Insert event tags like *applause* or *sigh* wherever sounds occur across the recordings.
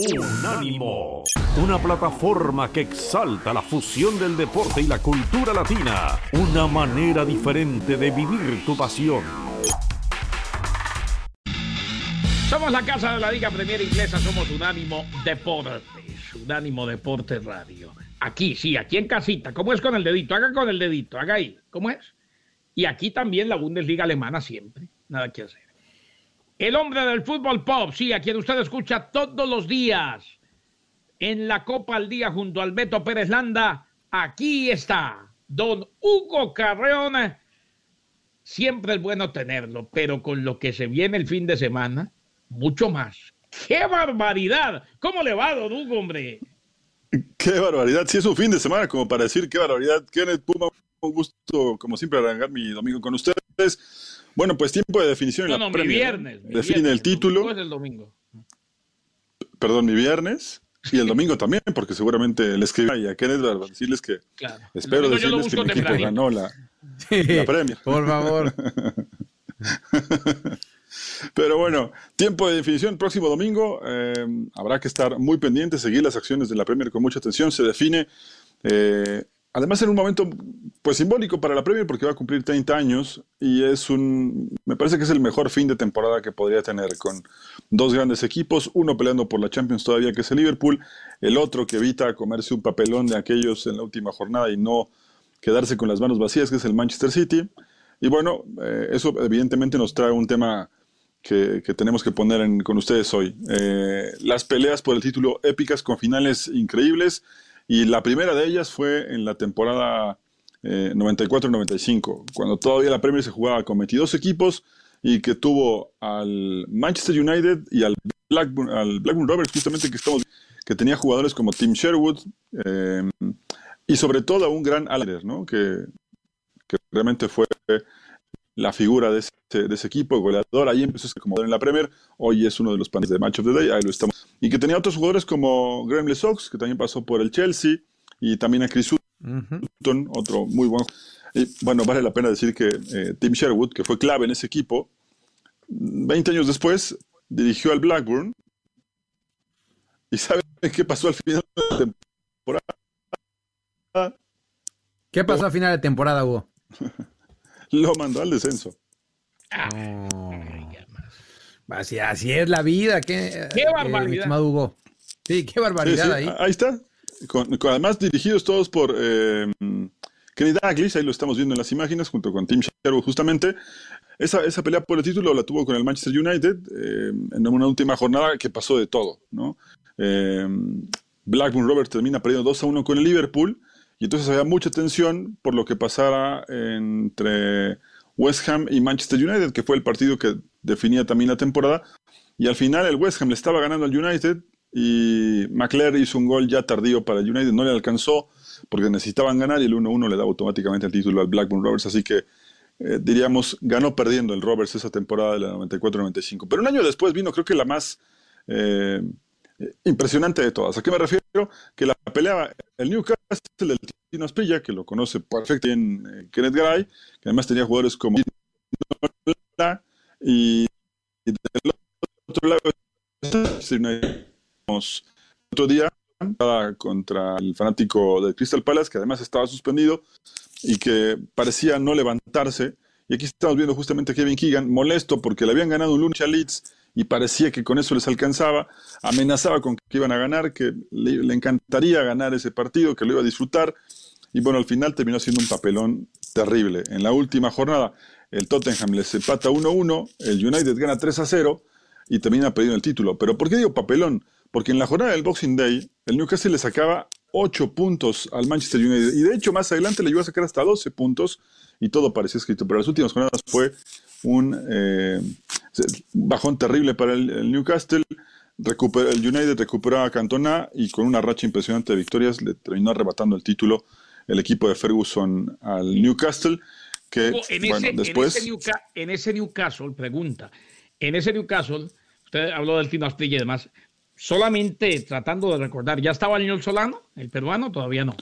Unánimo, una plataforma que exalta la fusión del deporte y la cultura latina, una manera diferente de vivir tu pasión. Somos la casa de la Liga Premier Inglesa, somos Unánimo Deportes, Unánimo Deportes Radio. Aquí, sí, aquí en casita. ¿Cómo es con el dedito? Haga con el dedito, haga ahí. ¿Cómo es? Y aquí también la Bundesliga alemana siempre. Nada que hacer. El hombre del fútbol pop, sí, a quien usted escucha todos los días en la Copa al Día junto al Beto Pérez Landa. Aquí está, don Hugo Carreón. Siempre es bueno tenerlo, pero con lo que se viene el fin de semana, mucho más. ¡Qué barbaridad! ¿Cómo le va, don Hugo, hombre? Qué barbaridad. Si es un fin de semana como para decir qué barbaridad. Kenneth Puma, un gusto como siempre arrancar mi domingo con ustedes. Bueno, pues tiempo de definición en no, la no, mi Premier. viernes. mi Define viernes. el título. ¿Cómo es el domingo? Perdón, mi viernes. Y el domingo también, porque seguramente le escribí a Kenneth para decirles que Claro. espero El domingo yo lo decirles que mi equipo ganó la, la Premier. Por favor. *laughs* Pero bueno, tiempo de definición próximo domingo. eh, habrá que estar muy pendiente, seguir las acciones de la Premier con mucha atención. Se define, eh, además en un momento pues simbólico para la Premier porque va a cumplir 30 años y es un, me parece que es el mejor fin de temporada que podría tener con dos grandes equipos, uno peleando por la Champions todavía que es el Liverpool, el otro que evita comerse un papelón de aquellos en la última jornada y no quedarse con las manos vacías que es el Manchester City. Y bueno, eh, eso evidentemente nos trae un tema que, que tenemos que poner en- con ustedes hoy. Eh, las peleas por el título épicas con finales increíbles y la primera de ellas fue en la temporada eh, 94-95, cuando todavía la Premier se jugaba con 22 equipos y que tuvo al Manchester United y al Blackburn, al Blackburn Rovers, justamente que estamos que tenía jugadores como Tim Sherwood eh, y sobre todo a un gran Aller, ¿no? que realmente fue la figura de ese, de ese equipo, goleador, ahí empezó a ser como en la Premier, hoy es uno de los panes de Match of the Day, ahí lo estamos. Y que tenía otros jugadores como Graham Lesox, que también pasó por el Chelsea, y también a Chris Ujú. Sutton, otro muy buen. Y bueno, vale la pena decir que eh, Tim Sherwood, que fue clave en ese equipo, 20 años después dirigió al Blackburn. ¿Y saben qué pasó al final de la temporada? ¿Qué pasó a final de temporada, Hugo? *laughs* *laughs* Lo mandó al descenso. Así, así es la vida. ¿Qué, ¡Qué eh, barbaridad! Hugo? Sí, qué barbaridad sí, ahí. ahí está. Con, con- además dirigidos todos por eh, Kenny Dalglish, ahí lo estamos viendo en las imágenes, junto con Tim Sherwood justamente. Esa, esa pelea por el título la tuvo con el Manchester United eh, en una última jornada que pasó de todo, ¿no? Eh, Blackburn Rovers termina perdiendo 2 a 1 con el Liverpool y entonces había mucha tensión por lo que pasara entre West Ham y Manchester United, que fue el partido que definía también la temporada. Y al final el West Ham le estaba ganando al United y McClare hizo un gol ya tardío para el United, no le alcanzó porque necesitaban ganar y el 1-1 le daba automáticamente el título al Blackburn Rovers, así que eh, diríamos ganó perdiendo el Rovers esa temporada de la 94-95. Pero un año después vino creo que la más eh, impresionante de todas. ¿A qué me refiero? Que la peleaba el Newcastle del Tino Asprilla, que lo conoce perfectamente bien eh, Kenneth Garay, que además tenía jugadores como y, y del otro lado otro día contra el fanático del Crystal Palace, que además estaba suspendido y que parecía no levantarse. Y aquí estamos viendo justamente a Kevin Keegan molesto porque le habían ganado un lunes a Leeds y parecía que con eso les alcanzaba. Amenazaba con que iban a ganar, que le, encantaría ganar ese partido, que lo iba a disfrutar. Y bueno, al final terminó siendo un papelón terrible. En la última jornada, el Tottenham les empata 1-1, el United gana 3-0 y termina perdiendo el título. Pero ¿por qué digo papelón? Porque en la jornada del Boxing Day, el Newcastle le sacaba 8 puntos al Manchester United. Y de hecho, más adelante le llegó a sacar hasta 12 puntos y todo parecía escrito. Pero las últimas jornadas fue un eh, bajón terrible para el, el Newcastle. El United recuperaba a Cantona y con una racha impresionante de victorias le terminó arrebatando el título el equipo de Ferguson al Newcastle. Que, Hugo, en, bueno, ese, después... en, ese Newca- en ese Newcastle, pregunta, en ese Newcastle, usted habló del Tino Asprilla y demás, solamente tratando de recordar, ¿ya estaba el señor Solano, el peruano? Todavía no.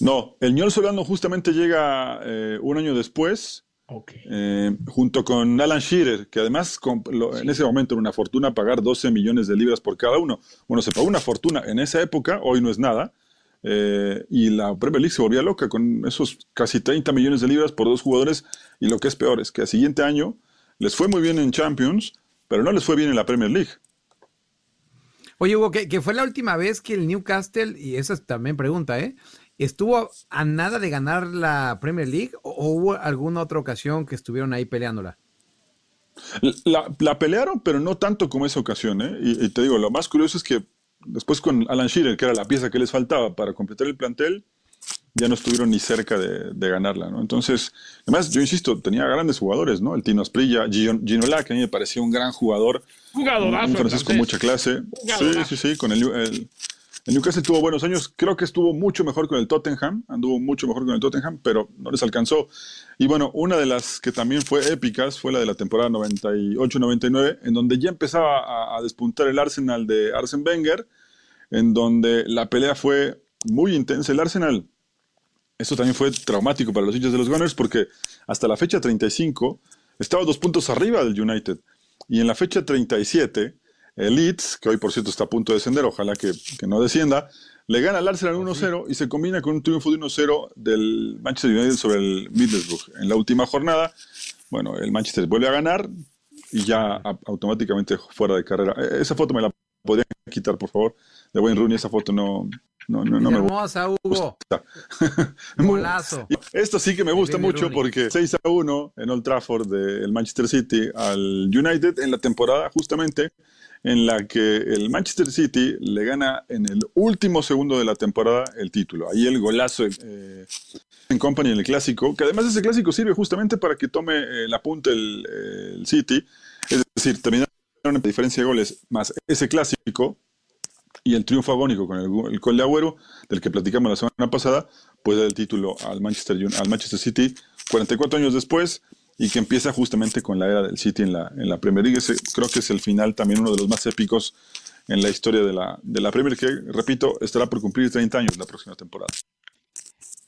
No, el ñol Solano justamente llega eh, un año después Ok. eh, junto con Alan Shearer, que además en ese momento era una fortuna pagar 12 millones de libras por cada uno. Bueno, se pagó una fortuna en esa época, hoy no es nada, eh, y la Premier League se volvía loca con esos casi 30 millones de libras por dos jugadores, y lo que es peor es que al siguiente año les fue muy bien en Champions, pero no les fue bien en la Premier League. Oye, Hugo, que, que fue la última vez que el Newcastle, y esa es también pregunta, ¿eh? ¿Estuvo a nada de ganar la Premier League o, o hubo alguna otra ocasión que estuvieron ahí peleándola? La, la pelearon, pero no tanto como esa ocasión. ¿eh? Y, y te digo, lo más curioso es que después con Alan Shearer, que era la pieza que les faltaba para completar el plantel, ya no estuvieron ni cerca de, de ganarla. ¿no? Entonces, además, yo insisto, tenía grandes jugadores, ¿no? El Tino Asprilla, Gino, Ginola, que a mí me parecía un gran jugador, Jugadorazo. un francés con mucha clase. Sí, sí, sí, con el, el, el Newcastle tuvo buenos años, creo que estuvo mucho mejor con el Tottenham, anduvo mucho mejor con el Tottenham, pero no les alcanzó. Y bueno, una de las que también fue épicas fue la de la temporada 98-99, en donde ya empezaba a, despuntar el Arsenal de Arsene Wenger, en donde la pelea fue muy intensa. El Arsenal, eso también fue traumático para los hinchas de los Gunners, porque hasta la fecha 35 estaba dos puntos arriba del United. Y en la fecha 37, el Leeds, que hoy por cierto está a punto de descender, ojalá que, que no descienda, le gana al Arsenal 1-0 y se combina con un triunfo de 1-0 del Manchester United sobre el Middlesbrough. En la última jornada, bueno, el Manchester vuelve a ganar y ya a- automáticamente fuera de carrera. Eh, Esa foto me la podrían quitar, por favor, de Wayne Rooney. Esa foto no, no, no, no me Hermosa, Hugo. gusta. *laughs* Muy- Golazo. Esto sí que me gusta mucho Rooney. porque 6 a 1 en Old Trafford del Manchester City al United en la temporada justamente en la que el Manchester City le gana en el último segundo de la temporada el título. Ahí el golazo eh, en Company en el clásico, que además ese clásico sirve justamente para que tome eh, el apunte el, eh, el City. Es decir, terminaron en diferencia de goles más ese clásico y el triunfo agónico con el, el de Agüero, del que platicamos la semana pasada, pues da el título al Manchester, al Manchester City 44 años después y que empieza justamente con la era del City en la, en la Premier League. Ese creo que es el final también uno de los más épicos en la historia de la, de la Premier, que repito, estará por cumplir 30 años la próxima temporada.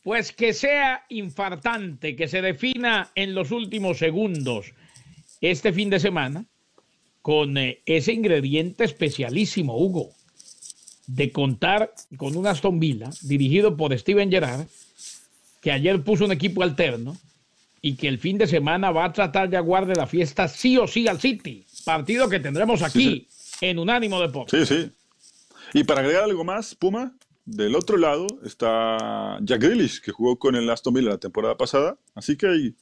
Pues que sea infartante, que se defina en los últimos segundos este fin de semana con eh, ese ingrediente especialísimo, Hugo, de contar con un Aston Villa dirigido por Steven Gerrard, que ayer puso un equipo alterno y que el fin de semana va a tratar de aguarde la fiesta sí o sí al City. Partido que tendremos aquí en Unánimo Deportes. Sí, sí. Y para agregar algo más, Puma, del otro lado está Jack Grealish, que jugó con el Aston Villa la temporada pasada. Así que hay,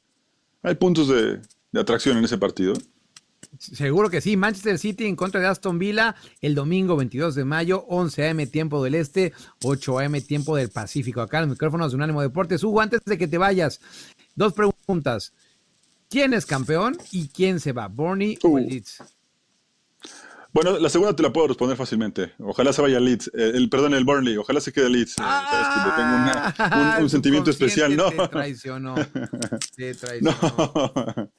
hay puntos de, de atracción en ese partido. Seguro que sí. Manchester City en contra de Aston Villa el domingo 22 de mayo, 11 a.m. tiempo del Este, 8 a.m. tiempo del Pacífico. Acá en los micrófonos de Unánimo Deportes. Hugo, antes de que te vayas, dos preguntas. ¿Quién es campeón y quién se va? ¿Burnley o el Uh. Leeds? Bueno, la segunda te la puedo responder fácilmente. Ojalá se vaya Leeds, eh, el, perdón, el Burnley, ojalá se quede Leeds. Eh, sabes que le tengo una- un, sentimiento especial, ¿no? Te traicionó. Te *laughs* traicionó. No.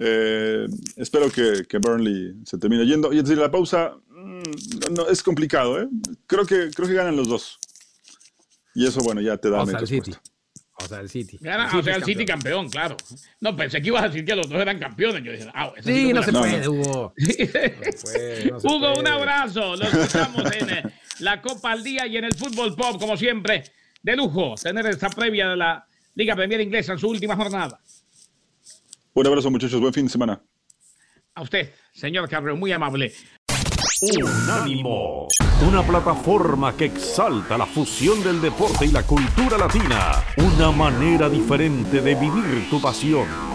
Eh, espero que, que Burnley se termine yendo. Y es decir, la pausa mm, no, no, es complicado, ¿eh? Creo que, creo que ganan los dos. Y eso, bueno, ya te da O mi sea, el respuesta. City. O sea, el City. Gana, El o sea, el City campeón, claro. No, pensé que ibas a decir que los dos eran campeones. Yo dije, ah, esa Sí, me *laughs* no se No, puede, no. Hugo. puede, no se Hugo, puede. un abrazo. Los escuchamos en eh, la Copa al Día y en el Fútbol Pop, como siempre. De lujo tener esta previa de la Liga Premier Inglesa en su última jornada. Un abrazo, muchachos. Buen fin de semana. A usted, señor Carreo, muy amable. Unánimo, una plataforma que exalta la fusión del deporte y la cultura latina, una manera diferente de vivir tu pasión.